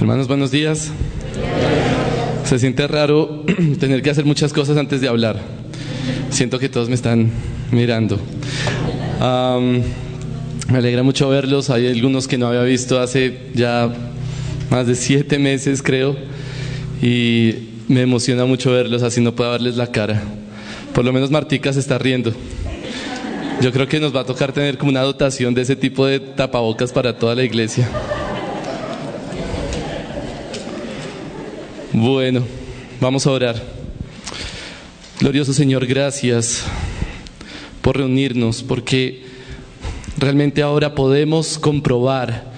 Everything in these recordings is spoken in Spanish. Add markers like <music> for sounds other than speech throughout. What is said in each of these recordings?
Hermanos, buenos días. Se siente raro <clears throat> tener que hacer muchas cosas antes de hablar. Siento que todos me están mirando. me alegra mucho verlos. Hay algunos que no había visto hace ya más de siete meses, creo. Y me emociona mucho verlos, así no puedo verles la cara. Por lo menos Martica se está riendo. Yo creo que nos va a tocar tener como una dotación de ese tipo de tapabocas para toda la iglesia. Bueno, vamos a orar. Glorioso Señor, gracias por reunirnos, porque realmente ahora podemos comprobar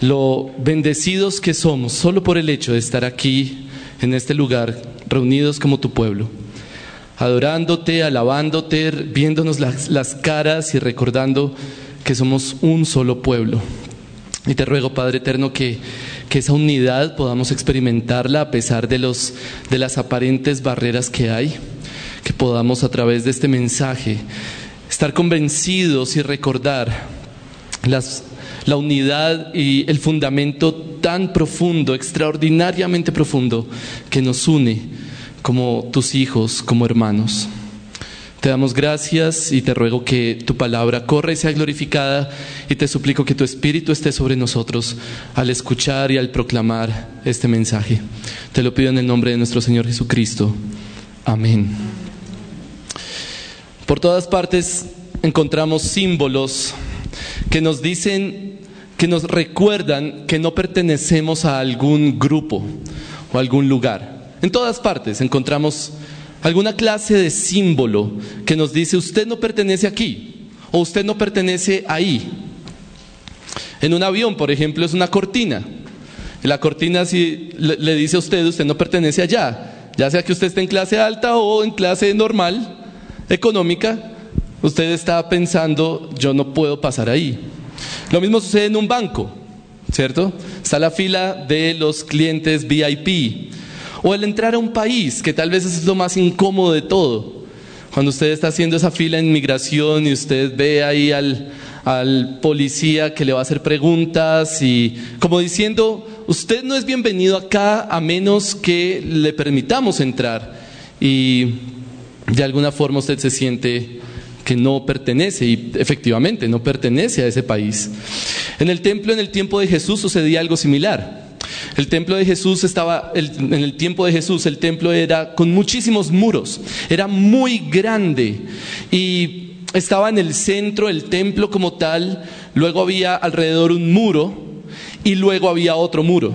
lo bendecidos que somos solo por el hecho de estar aquí, en este lugar, reunidos como tu pueblo, adorándote, alabándote, viéndonos las, las caras y recordando que somos un solo pueblo. Y te ruego, Padre Eterno, que que esa unidad podamos experimentarla a pesar de, los, de las aparentes barreras que hay, que podamos a través de este mensaje estar convencidos y recordar las, la unidad y el fundamento tan profundo, extraordinariamente profundo, que nos une como tus hijos, como hermanos. Te damos gracias y te ruego que tu palabra corra y sea glorificada y te suplico que tu espíritu esté sobre nosotros al escuchar y al proclamar este mensaje. Te lo pido en el nombre de nuestro Señor Jesucristo. Amén. Por todas partes encontramos símbolos que nos dicen, que nos recuerdan que no pertenecemos a algún grupo o algún lugar. En todas partes encontramos alguna clase de símbolo que nos dice usted no pertenece aquí o usted no pertenece ahí. En un avión, por ejemplo, es una cortina. La cortina si le, dice a usted, usted no pertenece allá. Ya sea que usted esté en clase alta o en clase normal, económica, usted está pensando, yo no puedo pasar ahí. Lo mismo sucede en un banco, ¿cierto? Está la fila de los clientes VIP o el entrar a un país, que tal vez es lo más incómodo de todo. Cuando usted está haciendo esa fila en migración y usted ve ahí al, al policía que le va a hacer preguntas y como diciendo, usted no es bienvenido acá a menos que le permitamos entrar. Y de alguna forma usted se siente que no pertenece y efectivamente no pertenece a ese país. En el templo en el tiempo de Jesús sucedía algo similar. El templo de Jesús estaba, en el tiempo de Jesús, el templo era con muchísimos muros, era muy grande y estaba en el centro el templo como tal, luego había alrededor un muro y luego había otro muro.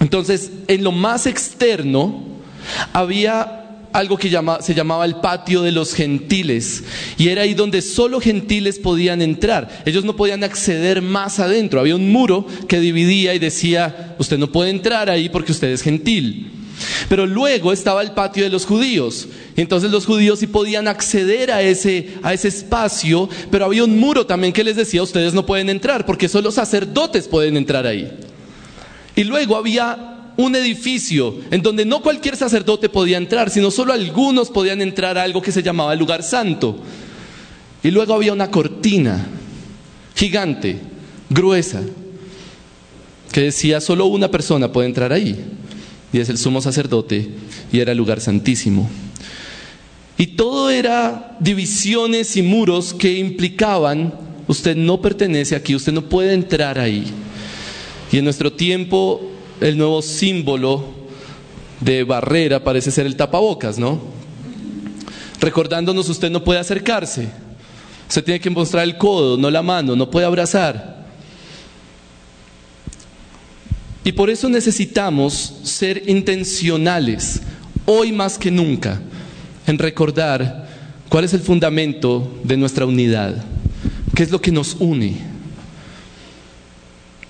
Entonces, en lo más externo había algo que se llamaba el patio de los gentiles. Y era ahí donde solo gentiles podían entrar. Ellos no podían acceder más adentro. Había un muro que dividía y decía, usted no puede entrar ahí porque usted es gentil. Pero luego estaba el patio de los judíos. Entonces los judíos sí podían acceder a ese, a ese espacio, pero había un muro también que les decía, ustedes no pueden entrar porque solo sacerdotes pueden entrar ahí. Y luego había un edificio en donde no cualquier sacerdote podía entrar, sino solo algunos podían entrar a algo que se llamaba el lugar santo. Y luego había una cortina gigante, gruesa, que decía solo una persona puede entrar ahí, y es el sumo sacerdote, y era el lugar santísimo. Y todo era divisiones y muros que implicaban, usted no pertenece aquí, usted no puede entrar ahí. Y en nuestro tiempo el nuevo símbolo de barrera parece ser el tapabocas, ¿no? Recordándonos, usted no puede acercarse. Usted tiene que mostrar el codo, no la mano, no puede abrazar. Y por eso necesitamos ser intencionales, hoy más que nunca, en recordar cuál es el fundamento de nuestra unidad, qué es lo que nos une.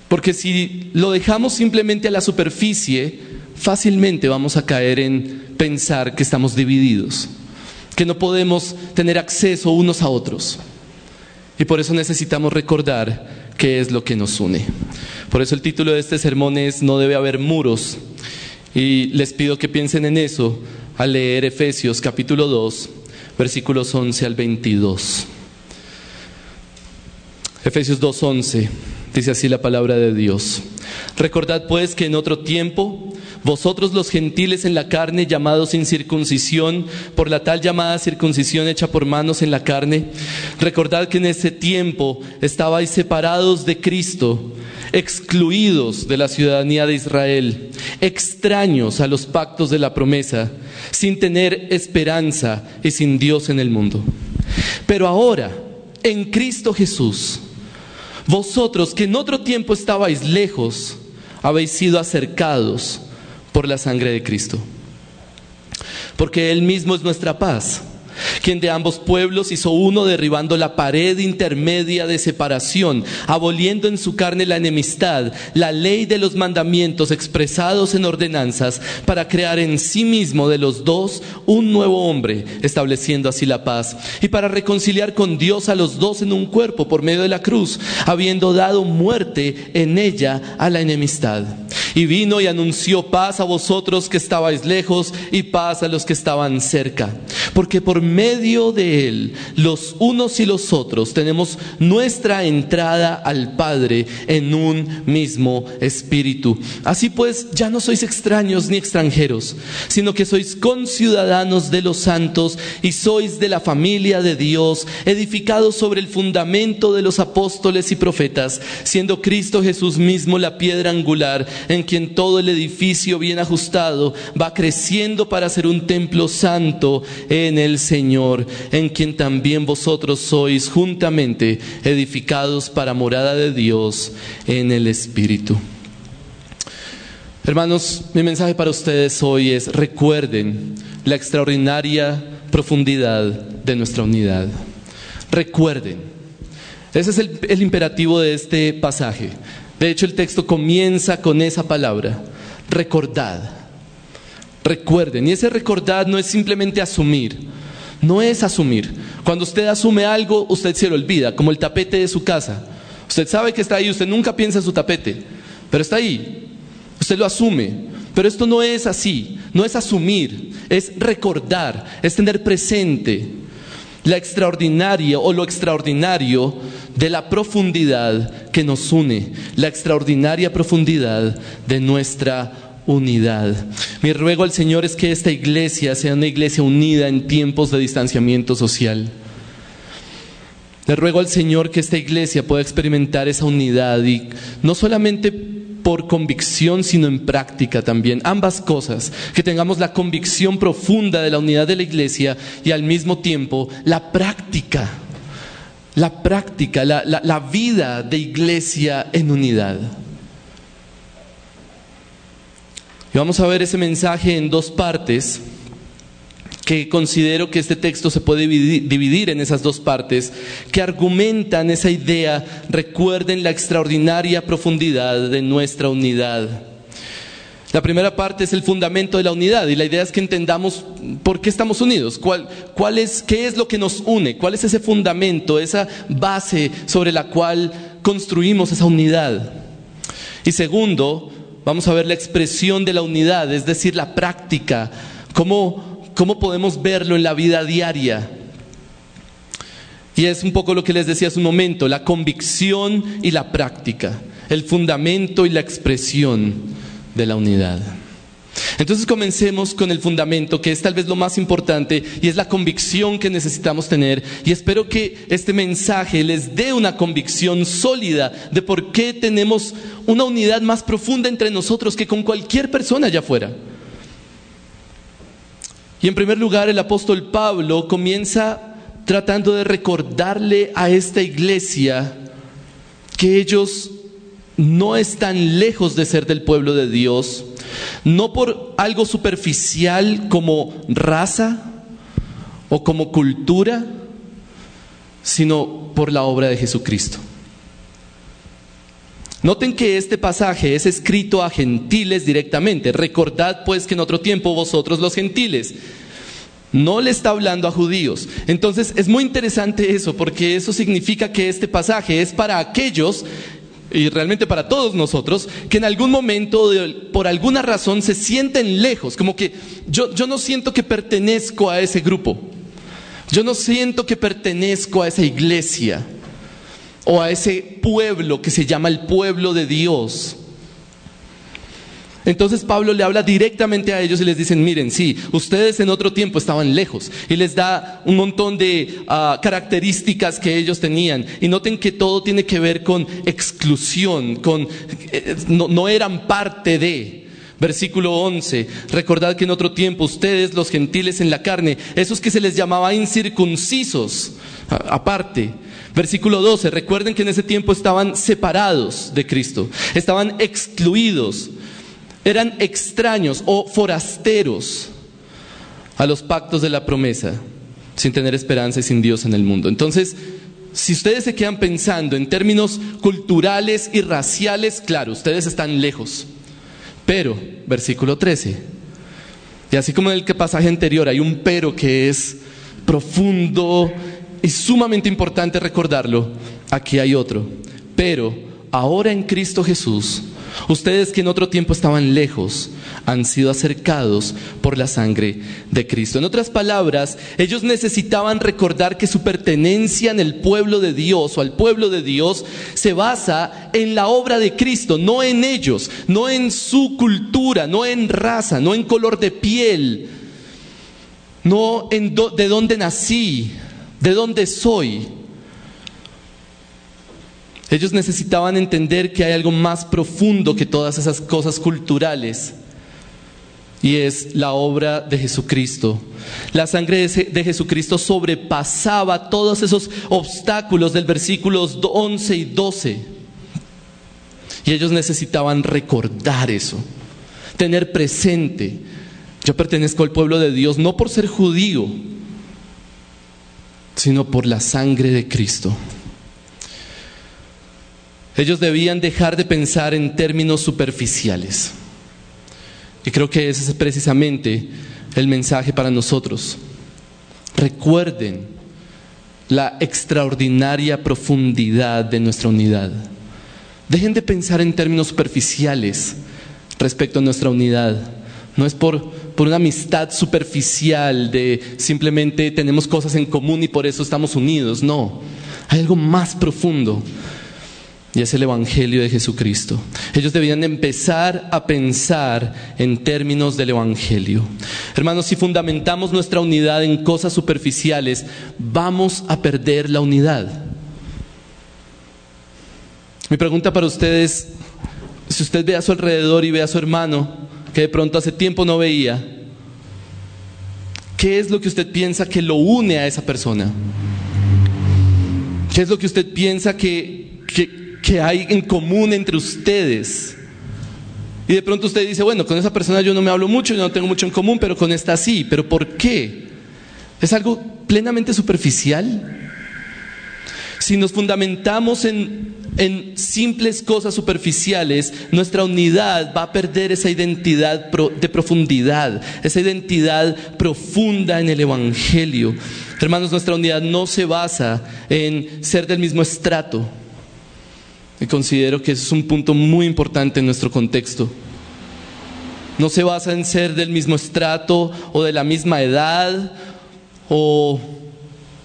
Porque si lo dejamos simplemente a la superficie, fácilmente vamos a caer en pensar que estamos divididos, que no podemos tener acceso unos a otros. Y por eso necesitamos recordar qué es lo que nos une. Por eso el título de este sermón es No debe haber muros. Y les pido que piensen en eso al leer Efesios capítulo 2, versículos 11 al 22. Efesios 2, 11 Dice así la palabra de Dios. Recordad pues que en otro tiempo, vosotros los gentiles en la carne, llamados sin circuncisión, por la tal llamada circuncisión hecha por manos en la carne, recordad que en ese tiempo estabais separados de Cristo, excluidos de la ciudadanía de Israel, extraños a los pactos de la promesa, sin tener esperanza y sin Dios en el mundo. Pero ahora, en Cristo Jesús, vosotros que en otro tiempo estabais lejos, habéis sido acercados por la sangre de Cristo. Porque Él mismo es nuestra paz quien de ambos pueblos hizo uno derribando la pared intermedia de separación, aboliendo en su carne la enemistad, la ley de los mandamientos expresados en ordenanzas, para crear en sí mismo de los dos un nuevo hombre, estableciendo así la paz, y para reconciliar con Dios a los dos en un cuerpo por medio de la cruz, habiendo dado muerte en ella a la enemistad. Y vino y anunció paz a vosotros que estabais lejos y paz a los que estaban cerca. Porque por medio de él, los unos y los otros, tenemos nuestra entrada al Padre en un mismo espíritu. Así pues, ya no sois extraños ni extranjeros, sino que sois conciudadanos de los santos y sois de la familia de Dios, edificados sobre el fundamento de los apóstoles y profetas, siendo Cristo Jesús mismo la piedra angular en quien todo el edificio bien ajustado va creciendo para ser un templo santo en el Señor, en quien también vosotros sois juntamente edificados para morada de Dios en el Espíritu. Hermanos, mi mensaje para ustedes hoy es recuerden la extraordinaria profundidad de nuestra unidad. Recuerden. Ese es el, el imperativo de este pasaje. De hecho, el texto comienza con esa palabra, recordad. Recuerden, y ese recordad no es simplemente asumir, no es asumir. Cuando usted asume algo, usted se lo olvida, como el tapete de su casa. Usted sabe que está ahí, usted nunca piensa en su tapete, pero está ahí. Usted lo asume. Pero esto no es así, no es asumir, es recordar, es tener presente la extraordinaria o lo extraordinario de la profundidad que nos une, la extraordinaria profundidad de nuestra unidad. Mi ruego al Señor es que esta iglesia sea una iglesia unida en tiempos de distanciamiento social. Le ruego al Señor que esta iglesia pueda experimentar esa unidad y no solamente por convicción, sino en práctica también. Ambas cosas, que tengamos la convicción profunda de la unidad de la iglesia y al mismo tiempo la práctica, la práctica, la, la vida de iglesia en unidad. Y vamos a ver ese mensaje en dos partes que considero que este texto se puede dividir en esas dos partes, que argumentan esa idea, recuerden la extraordinaria profundidad de nuestra unidad. La primera parte es el fundamento de la unidad y la idea es que entendamos por qué estamos unidos, cuál, cuál es, qué es lo que nos une, cuál es ese fundamento, esa base sobre la cual construimos esa unidad. Y segundo, vamos a ver la expresión de la unidad, es decir, la práctica, cómo ¿Cómo podemos verlo en la vida diaria? Y es un poco lo que les decía hace un momento, la convicción y la práctica, el fundamento y la expresión de la unidad. Entonces comencemos con el fundamento, que es tal vez lo más importante, y es la convicción que necesitamos tener. Y espero que este mensaje les dé una convicción sólida de por qué tenemos una unidad más profunda entre nosotros que con cualquier persona allá afuera. Y en primer lugar, el apóstol Pablo comienza tratando de recordarle a esta iglesia que ellos no están lejos de ser del pueblo de Dios, no por algo superficial como raza o como cultura, sino por la obra de Jesucristo. Noten que este pasaje es escrito a gentiles directamente. Recordad pues que en otro tiempo vosotros los gentiles. No le está hablando a judíos. Entonces es muy interesante eso porque eso significa que este pasaje es para aquellos y realmente para todos nosotros, que en algún momento, por alguna razón, se sienten lejos, como que yo, yo no siento que pertenezco a ese grupo, yo no siento que pertenezco a esa iglesia. o a ese pueblo que se llama el pueblo de Dios. Entonces Pablo le habla directamente a ellos y les dicen, miren, sí, ustedes en otro tiempo estaban lejos y les da un montón de ah, características que ellos tenían. Y noten que todo tiene que ver con exclusión, con eh, no, no eran parte de. Versículo 11, recordad que en otro tiempo ustedes, los gentiles en la carne, esos que se les llamaba incircuncisos, aparte. Versículo 12, recuerden que en ese tiempo estaban separados de Cristo, estaban excluidos, eran extraños o forasteros a los pactos de la promesa, sin tener esperanza y sin Dios en el mundo. Entonces, si ustedes se quedan pensando en términos culturales y raciales, claro, ustedes están lejos. Pero, versículo 13, y así como en el pasaje anterior hay un pero que es profundo y sumamente importante recordarlo, aquí hay otro. Pero ahora en Cristo Jesús, Ustedes que en otro tiempo estaban lejos, han sido acercados por la sangre de Cristo. En otras palabras, ellos necesitaban recordar que su pertenencia en el pueblo de Dios o al pueblo de Dios se basa en la obra de Cristo, no en ellos, no en su cultura, no en raza, no en color de piel, no en de dónde nací, de dónde soy. Ellos necesitaban entender que hay algo más profundo que todas esas cosas culturales y es la obra de Jesucristo. La sangre de Jesucristo sobrepasaba todos esos obstáculos del versículos 11 y 12. Y ellos necesitaban recordar eso, tener presente. Yo pertenezco al pueblo de Dios no por ser judío, sino por la sangre de Cristo. Ellos debían dejar de pensar en términos superficiales. Y creo que ese es precisamente el mensaje para nosotros. Recuerden la extraordinaria profundidad de nuestra unidad. Dejen de pensar en términos superficiales respecto a nuestra unidad. No es por, por una amistad superficial de simplemente tenemos cosas en común y por eso estamos unidos. No, hay algo más profundo y es el Evangelio de Jesucristo. Ellos debían empezar a pensar en términos del Evangelio. Hermanos, si fundamentamos nuestra unidad en cosas superficiales, vamos a perder la unidad. Mi pregunta para ustedes, si usted ve a su alrededor y ve a su hermano, que de pronto hace tiempo no veía, ¿qué es lo que usted piensa que lo une a esa persona? ¿Qué es lo que usted piensa que, que hay en común entre ustedes. Y de pronto usted dice, bueno, con esa persona yo no me hablo mucho, yo no tengo mucho en común, pero con esta sí. ¿Pero por qué? ¿Es algo plenamente superficial? Si nos fundamentamos en, en simples cosas superficiales, nuestra unidad va a perder esa identidad de profundidad, esa identidad profunda en el Evangelio. Hermanos, nuestra unidad no se basa en ser del mismo estrato y considero que ese es un punto muy importante en nuestro contexto. No se basa en ser del mismo estrato o de la misma edad o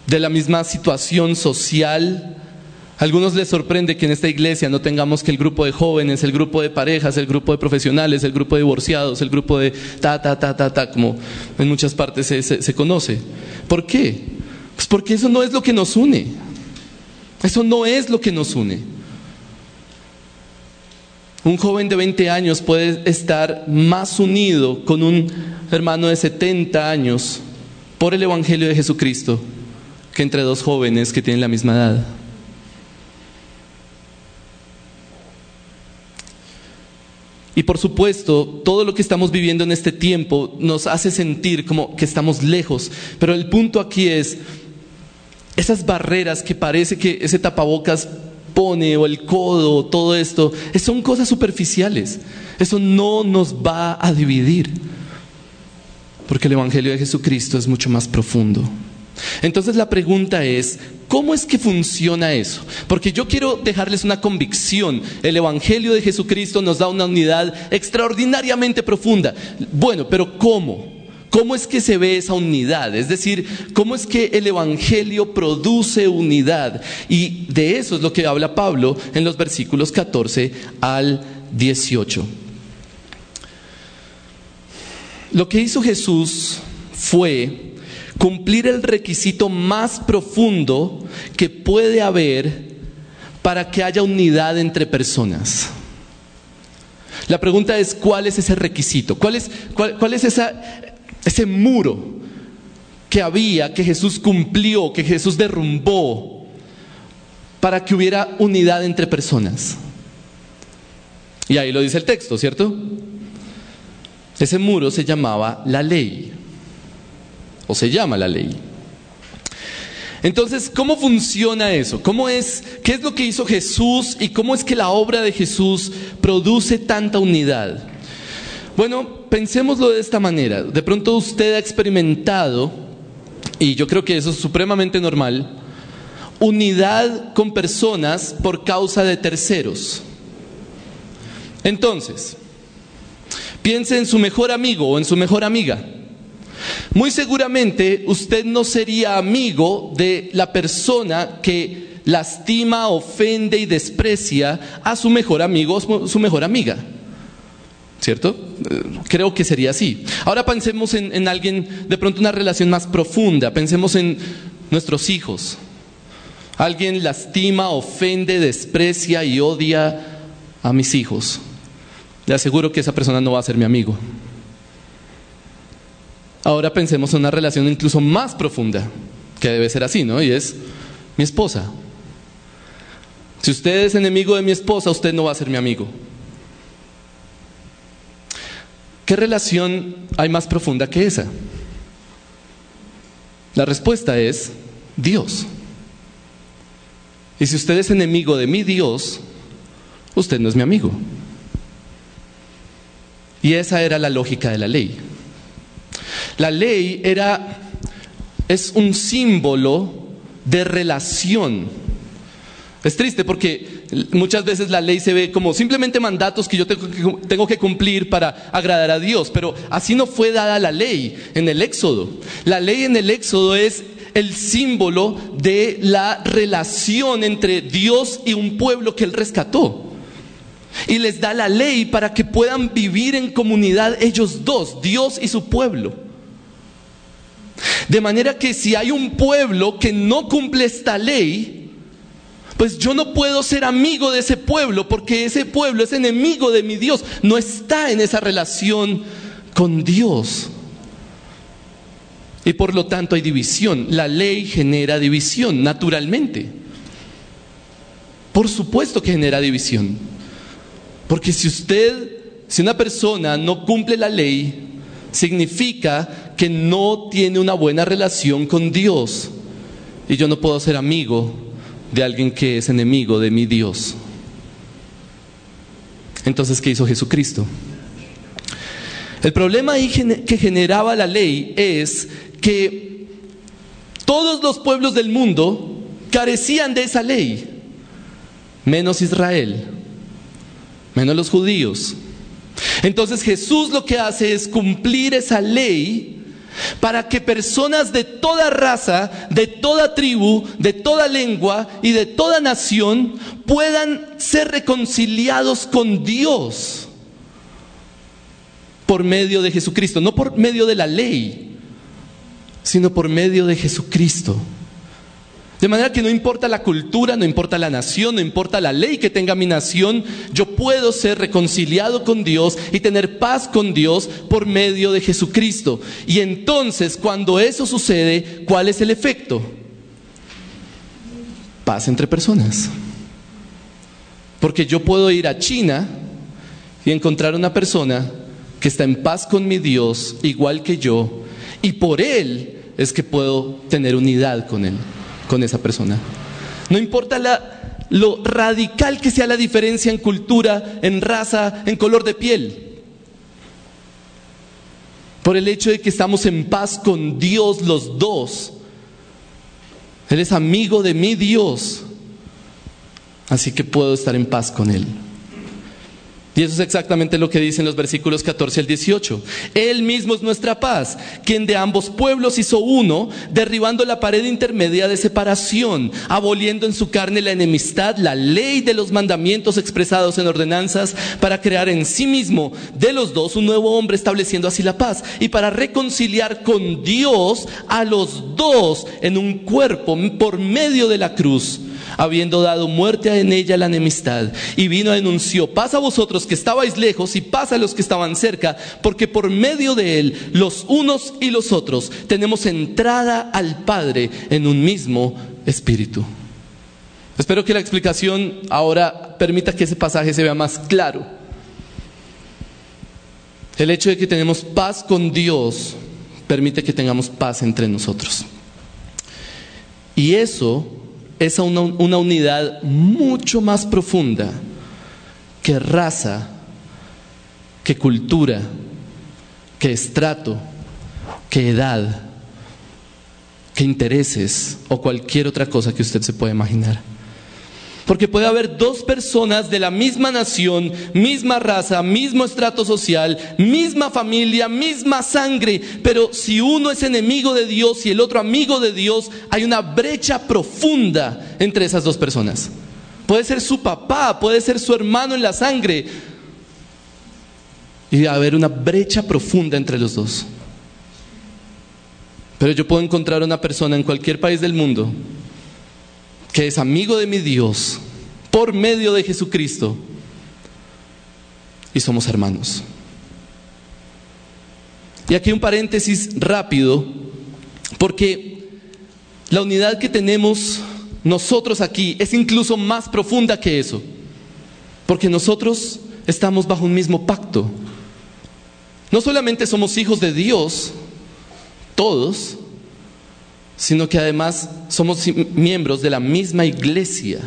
de la misma situación social. A algunos les sorprende que en esta iglesia no tengamos que el grupo de jóvenes, el grupo de parejas, el grupo de profesionales, el grupo de divorciados, el grupo de ta, ta, ta, ta, ta, como en muchas partes se, se conoce. ¿Por qué? Pues porque eso no es lo que nos une. Eso no es lo que nos une. Un joven de 20 años puede estar más unido con un hermano de 70 años por el Evangelio de Jesucristo que entre dos jóvenes que tienen la misma edad. Y por supuesto, todo lo que estamos viviendo en este tiempo nos hace sentir como que estamos lejos. Pero el punto aquí es, esas barreras que parece que ese tapabocas pone o el codo, todo esto, son cosas superficiales. Eso no nos va a dividir. Porque el Evangelio de Jesucristo es mucho más profundo. Entonces la pregunta es, ¿cómo es que funciona eso? Porque yo quiero dejarles una convicción. El Evangelio de Jesucristo nos da una unidad extraordinariamente profunda. Bueno, pero ¿cómo? ¿Cómo es que se ve esa unidad? Es decir, ¿cómo es que el Evangelio produce unidad? Y de eso es lo que habla Pablo en los versículos 14 al 18. Lo que hizo Jesús fue cumplir el requisito más profundo que puede haber para que haya unidad entre personas. La pregunta es, ¿cuál es ese requisito? ¿Cuál es, cuál, es ese muro que había, que Jesús cumplió, que Jesús derrumbó para que hubiera unidad entre personas? Y ahí lo dice el texto, ¿cierto? Ese muro se llamaba la ley, o se llama la ley. Entonces, ¿cómo funciona eso? ¿Cómo es, qué es lo que hizo Jesús y cómo es que la obra de Jesús produce tanta unidad? Bueno, pensémoslo de esta manera. De pronto usted ha experimentado, y yo creo que eso es supremamente normal, unidad con personas por causa de terceros. Entonces, piense en su mejor amigo o en su mejor amiga. Muy seguramente usted no sería amigo de la persona que lastima, ofende y desprecia a su mejor amigo o su mejor amiga. ¿Cierto? Eh, creo que sería así. Ahora pensemos en, en, alguien, de pronto una relación más profunda. Pensemos en nuestros hijos. Alguien lastima, ofende, desprecia y odia a mis hijos. Le aseguro que esa persona no va a ser mi amigo. Ahora pensemos en una relación incluso más profunda, que debe ser así, ¿no? Y es mi esposa. Si usted es enemigo de mi esposa, usted no va a ser mi amigo. ¿Qué relación hay más profunda que esa? La respuesta es Dios. Y si usted es enemigo de mi Dios, usted no es mi amigo. Y esa era la lógica de la ley. La ley era, es un símbolo de relación. Es triste porque muchas veces la ley se ve como simplemente mandatos que yo tengo que, cumplir para agradar a Dios, pero así no fue dada la ley en el Éxodo. La ley en el Éxodo es el símbolo de la relación entre Dios y un pueblo que Él rescató. Y les da la ley para que puedan vivir en comunidad ellos dos, Dios y su pueblo. De manera que si hay un pueblo que no cumple esta ley, pues yo no puedo ser amigo de ese pueblo porque ese pueblo es enemigo de mi Dios, no está en esa relación con Dios. Y por lo tanto hay división. La ley genera división, naturalmente. Por supuesto que genera división. Porque si usted, si una persona no cumple la ley, significa que no tiene una buena relación con Dios. Y yo no puedo ser amigo de alguien que es enemigo de mi Dios. Entonces, ¿qué hizo Jesucristo? El problema que generaba la ley es que todos los pueblos del mundo carecían de esa ley, menos Israel, menos los judíos. Entonces Jesús lo que hace es cumplir esa ley para que personas de toda raza, de toda tribu, de toda lengua y de toda nación puedan ser reconciliados con Dios por medio de Jesucristo, no por medio de la ley, sino por medio de Jesucristo. De manera que no importa la cultura, no importa la nación, no importa la ley que tenga mi nación, yo puedo ser reconciliado con Dios y tener paz con Dios por medio de Jesucristo. Y entonces, cuando eso sucede, ¿cuál es el efecto? Paz entre personas. Porque yo puedo ir a China y encontrar una persona que está en paz con mi Dios, igual que yo, y por Él es que puedo tener unidad con Él con esa persona. No importa lo radical que sea la diferencia en cultura, en raza, en color de piel. Por el hecho de que estamos en paz con Dios los dos. Él es amigo de mi Dios. Así que puedo estar en paz con Él. Y eso es exactamente lo que dicen los versículos 14 al 18. Él mismo es nuestra paz, quien de ambos pueblos hizo uno, derribando la pared intermedia de separación, aboliendo en su carne la enemistad, la ley de los mandamientos expresados en ordenanzas, para crear en sí mismo de los dos un nuevo hombre, estableciendo así la paz, y para reconciliar con Dios a los dos en un cuerpo por medio de la cruz habiendo dado muerte en ella la enemistad. Y vino anunció, paz a vosotros que estabais lejos y paz a los que estaban cerca, porque por medio de él, los unos y los otros, tenemos entrada al Padre en un mismo espíritu. Espero que la explicación ahora permita que ese pasaje se vea más claro. El hecho de que tenemos paz con Dios permite que tengamos paz entre nosotros. Y eso es una, una unidad mucho más profunda que raza, que cultura, que estrato, que edad, que intereses o cualquier otra cosa que usted se pueda imaginar. Porque puede haber dos personas de la misma nación, misma raza, mismo estrato social, misma familia, misma sangre, pero si uno es enemigo de Dios y el otro amigo de Dios, hay una brecha profunda entre esas dos personas. Puede ser su papá, puede ser su hermano en la sangre. Y haber una brecha profunda entre los dos. Pero yo puedo encontrar una persona en cualquier país del mundo que es amigo de mi Dios por medio de Jesucristo y somos hermanos. Y aquí un paréntesis rápido, porque la unidad que tenemos nosotros aquí es incluso más profunda que eso, porque nosotros estamos bajo un mismo pacto. No solamente somos hijos de Dios, todos, sino que además somos miembros de la misma iglesia.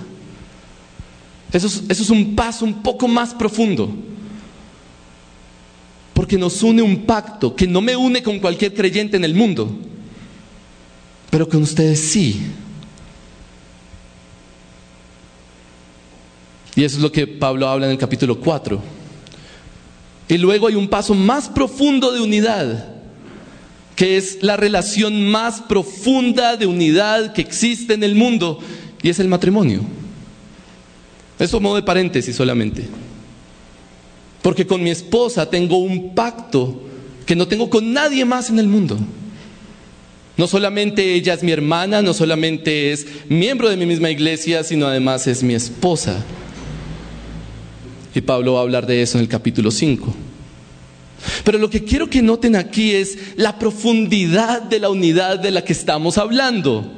Eso es, eso es, un paso un poco más profundo. Porque nos une un pacto que no me une con cualquier creyente en el mundo, pero con ustedes sí. Y eso es lo que Pablo habla en el capítulo 4. Y luego hay un paso más profundo de unidad que es la relación más profunda de unidad que existe en el mundo, y es el matrimonio. Eso modo de paréntesis solamente. Porque con mi esposa tengo un pacto que no tengo con nadie más en el mundo. No solamente ella es mi hermana, no solamente es miembro de mi misma iglesia, sino además es mi esposa. Y Pablo va a hablar de eso en el capítulo 5. Pero lo que quiero que noten aquí es la profundidad de la unidad de la que estamos hablando.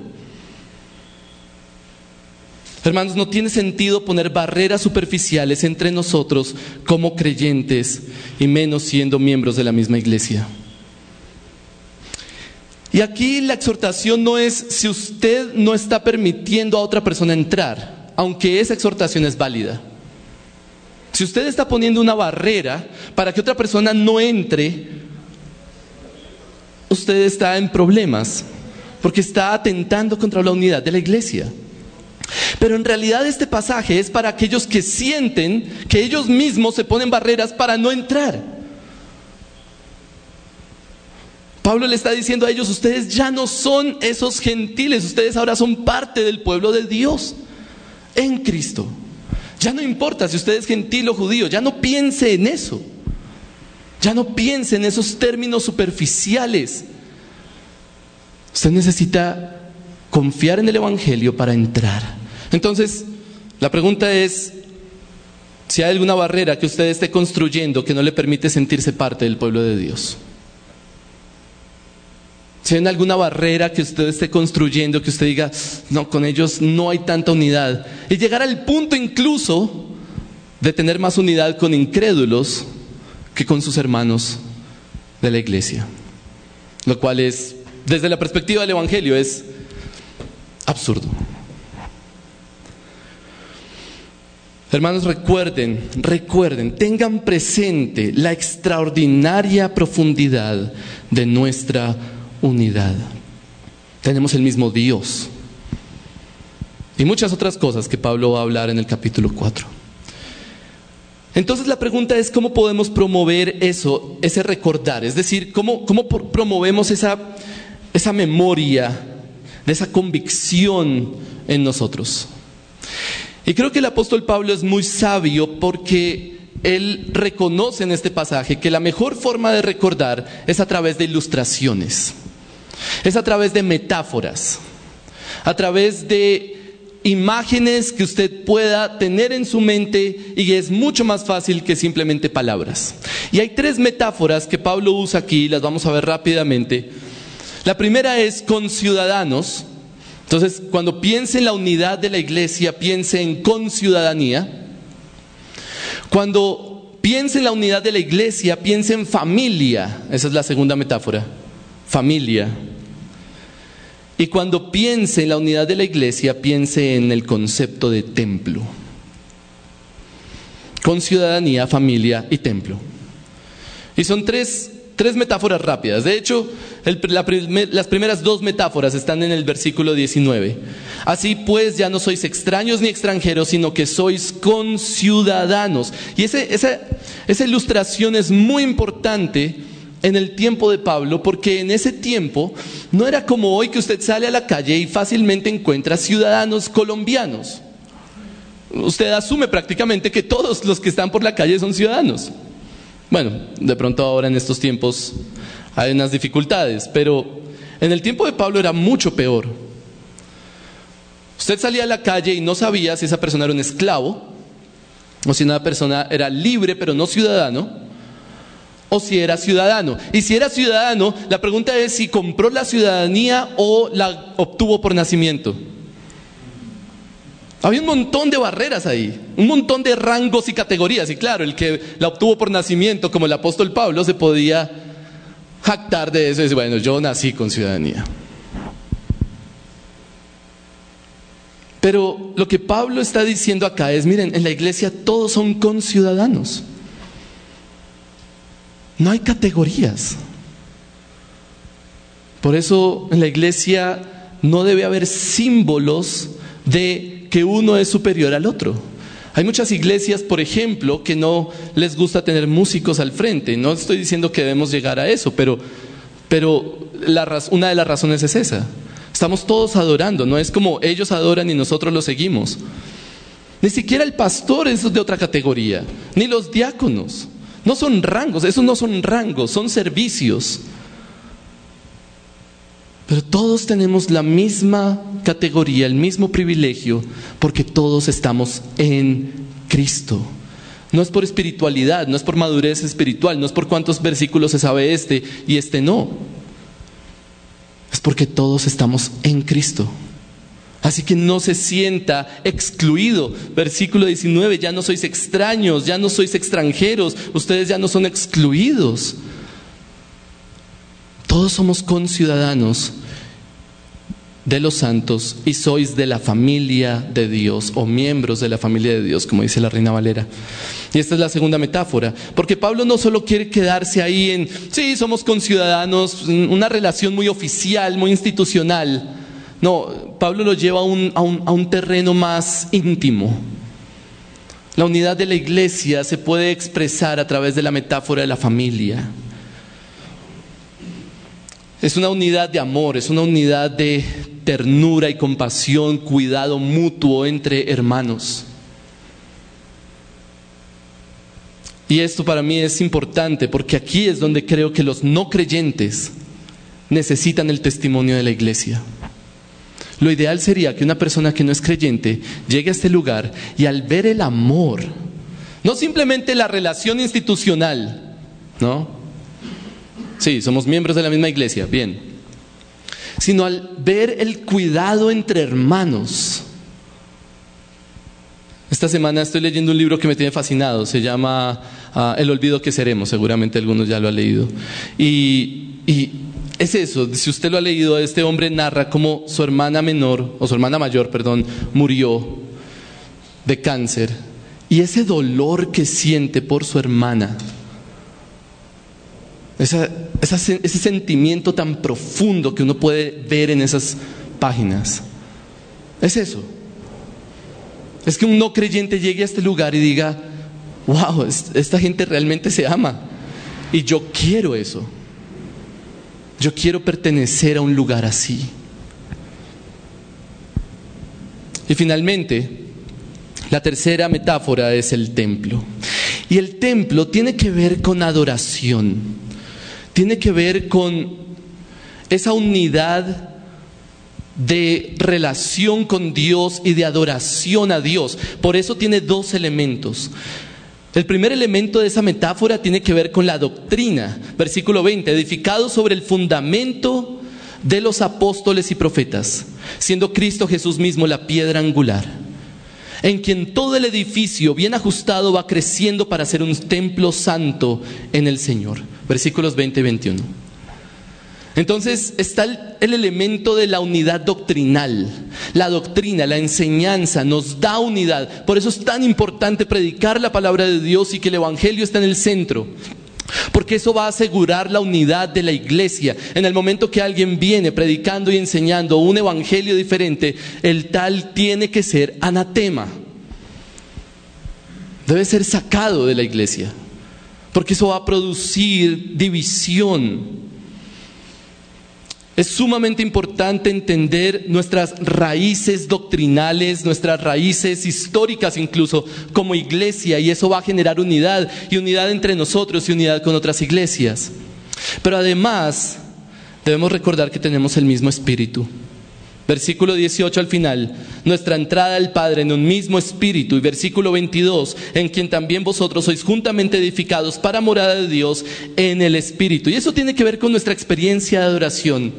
Hermanos, no tiene sentido poner barreras superficiales entre nosotros como creyentes y menos siendo miembros de la misma iglesia. Y aquí la exhortación no es si usted no está permitiendo a otra persona entrar, aunque esa exhortación es válida. Si usted está poniendo una barrera para que otra persona no entre, usted está en problemas, porque está atentando contra la unidad de la iglesia. Pero en realidad este pasaje es para aquellos que sienten que ellos mismos se ponen barreras para no entrar. Pablo le está diciendo a ellos, ustedes ya no son esos gentiles, ustedes ahora son parte del pueblo de Dios en Cristo. Ya no importa si usted es gentil o judío, ya no piense en eso. Ya no piense en esos términos superficiales. Usted necesita confiar en el Evangelio para entrar. Entonces, la pregunta es, si hay alguna barrera que usted esté construyendo que no le permite sentirse parte del pueblo de Dios. Si alguna barrera que usted esté construyendo, que usted diga, no, con ellos no hay tanta unidad. Y llegar al punto incluso de tener más unidad con incrédulos que con sus hermanos de la iglesia. Lo cual es, desde la perspectiva del Evangelio, es absurdo. Hermanos, recuerden, recuerden, tengan presente la extraordinaria profundidad de nuestra unidad. Tenemos el mismo Dios. Y muchas otras cosas que Pablo va a hablar en el capítulo 4. Entonces la pregunta es cómo podemos promover eso, ese recordar, es decir, cómo, cómo promovemos esa, esa memoria, de esa convicción en nosotros. Y creo que el apóstol Pablo es muy sabio porque él reconoce en este pasaje que la mejor forma de recordar es a través de ilustraciones, es a través de metáforas, a través de imágenes que usted pueda tener en su mente y es mucho más fácil que simplemente palabras. Y hay tres metáforas que Pablo usa aquí, las vamos a ver rápidamente. La primera es con ciudadanos. Entonces, cuando piense en la unidad de la iglesia, piense en con ciudadanía. Cuando piense en la unidad de la iglesia, piense en familia. Esa es la segunda metáfora. Familia. Y cuando piense en la unidad de la iglesia, piense en el concepto de templo. Con ciudadanía, familia y templo. Y son tres, metáforas rápidas. De hecho, las primeras dos metáforas están en el versículo 19. Así pues, ya no sois extraños ni extranjeros, sino que sois conciudadanos. Y esa ilustración es muy importante en el tiempo de Pablo, porque en ese tiempo no era como hoy que usted sale a la calle y fácilmente encuentra ciudadanos colombianos. Usted asume prácticamente que todos los que están por la calle son ciudadanos. Bueno, de pronto ahora en estos tiempos hay unas dificultades, pero en el tiempo de Pablo era mucho peor. Usted salía a la calle y no sabía si esa persona era un esclavo o si una persona era libre pero no ciudadano o si era ciudadano. Y si era ciudadano, la pregunta es si compró la ciudadanía o la obtuvo por nacimiento. Había un montón de barreras ahí, un montón de rangos y categorías. Y claro, el que la obtuvo por nacimiento, como el apóstol Pablo, se podía jactar de eso y decir, bueno, yo nací con ciudadanía. Pero lo que Pablo está diciendo acá es, miren, en la iglesia todos son conciudadanos. No hay categorías. Por eso en la iglesia no debe haber símbolos de que uno es superior al otro. Hay muchas iglesias, por ejemplo, que no les gusta tener músicos al frente. No estoy diciendo que debemos llegar a eso, pero, pero una de las razones es esa. Estamos todos adorando, no es como ellos adoran y nosotros los seguimos. Ni siquiera el pastor es de otra categoría, ni los diáconos. No son rangos, esos no son rangos, son servicios. Pero todos tenemos la misma categoría, el mismo privilegio, porque todos estamos en Cristo. No es por espiritualidad, no es por madurez espiritual, no es por cuántos versículos se sabe este y este no. Es porque todos estamos en Cristo. Así que no se sienta excluido. Versículo 19, ya no sois extraños, ya no sois extranjeros, ustedes ya no son excluidos. Todos somos conciudadanos de los santos y sois de la familia de Dios o miembros de la familia de Dios, como dice la Reina Valera. Y esta es la segunda metáfora, porque Pablo no solo quiere quedarse ahí en, sí, somos conciudadanos, una relación muy oficial, muy institucional no, Pablo lo lleva a un, terreno más íntimo. La unidad de la iglesia se puede expresar a través de la metáfora de la familia. Es una unidad de amor, es una unidad de ternura y compasión, cuidado mutuo entre hermanos. Y esto para mí es importante porque aquí es donde creo que los no creyentes necesitan el testimonio de la iglesia. Lo ideal sería que una persona que no es creyente llegue a este lugar y al ver el amor, no simplemente la relación institucional, ¿no? Sí, somos miembros de la misma iglesia, bien. Sino al ver el cuidado entre hermanos. Esta semana estoy leyendo un libro que me tiene fascinado, se llama ah, El olvido que seremos, seguramente algunos ya lo han leído. Y, y es eso, si usted lo ha leído, este hombre narra cómo su hermana menor, o su hermana mayor, perdón, murió de cáncer. Y ese dolor que siente por su hermana, ese sentimiento tan profundo que uno puede ver en esas páginas, es eso. Es que un no creyente llegue a este lugar y diga, wow, esta gente realmente se ama. Y yo quiero eso. Yo quiero pertenecer a un lugar así. Y finalmente, la tercera metáfora es el templo. Y el templo tiene que ver con adoración, tiene que ver con esa unidad de relación con Dios y de adoración a Dios. Por eso tiene dos elementos. El primer elemento de esa metáfora tiene que ver con la doctrina. Versículo 20, edificado sobre el fundamento de los apóstoles y profetas, siendo Cristo Jesús mismo la piedra angular, en quien todo el edificio bien ajustado va creciendo para ser un templo santo en el Señor. Versículos 20 y 21. Entonces está el, elemento de la unidad doctrinal. La doctrina, la enseñanza nos da unidad. Por eso es tan importante predicar la palabra de Dios y que el Evangelio está en el centro. Porque eso va a asegurar la unidad de la iglesia. En el momento que alguien viene predicando y enseñando un evangelio diferente, el tal tiene que ser anatema. Debe ser sacado de la iglesia. Porque eso va a producir división. Es sumamente importante entender nuestras raíces doctrinales, nuestras raíces históricas incluso como iglesia y eso va a generar unidad y unidad entre nosotros y unidad con otras iglesias. Pero además debemos recordar que tenemos el mismo espíritu. Versículo 18 al final, nuestra entrada al Padre en un mismo espíritu. Y versículo 22, en quien también vosotros sois juntamente edificados para morada de Dios en el espíritu. Y eso tiene que ver con nuestra experiencia de adoración.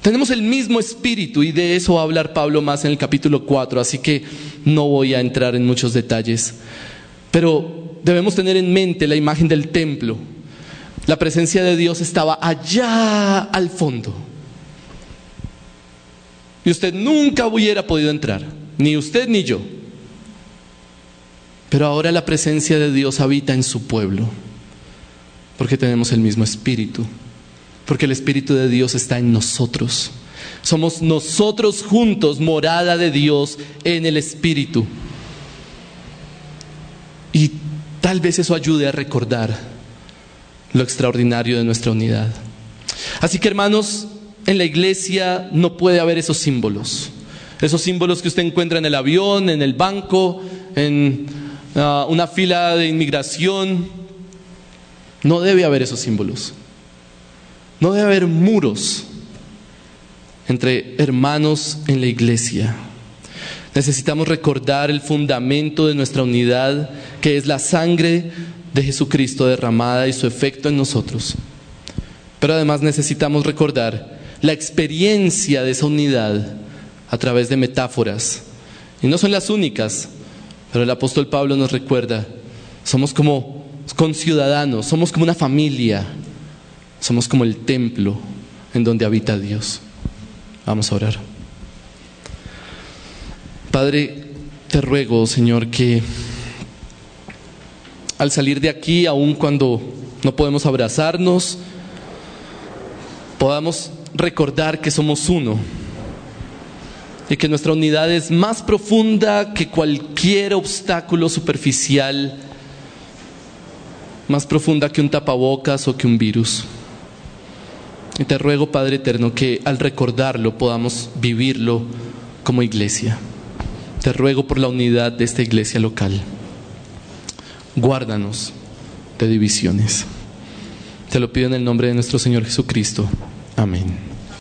Tenemos el mismo espíritu y de eso va a hablar Pablo más en el capítulo 4, así que no voy a entrar en muchos detalles. Pero debemos tener en mente la imagen del templo. La presencia de Dios estaba allá al fondo usted nunca hubiera podido entrar, ni usted ni yo. Pero ahora la presencia de Dios habita en su pueblo, porque tenemos el mismo espíritu, porque el espíritu de Dios está en nosotros. Somos nosotros juntos morada de Dios en el espíritu. Y tal vez eso ayude a recordar lo extraordinario de nuestra unidad. Así que hermanos, en la iglesia no puede haber esos símbolos. Esos símbolos que usted encuentra en el avión, en el banco, en ah, una fila de inmigración. No debe haber esos símbolos. No debe haber muros entre hermanos en la iglesia. Necesitamos recordar el fundamento de nuestra unidad, que es la sangre de Jesucristo derramada y su efecto en nosotros. Pero además necesitamos recordar la experiencia de esa unidad a través de metáforas. Y no son las únicas, pero el apóstol Pablo nos recuerda, somos como conciudadanos, somos como una familia, somos como el templo en donde habita Dios. Vamos a orar. Padre, te ruego, Señor, que al salir de aquí, aun cuando no podemos abrazarnos, podamos recordar que somos uno y que nuestra unidad es más profunda que cualquier obstáculo superficial, más profunda que un tapabocas o que un virus. Y te ruego, Padre Eterno, que al recordarlo podamos vivirlo como iglesia. Te ruego por la unidad de esta iglesia local. Guárdanos de divisiones. Te lo pido en el nombre de nuestro Señor Jesucristo. Amén.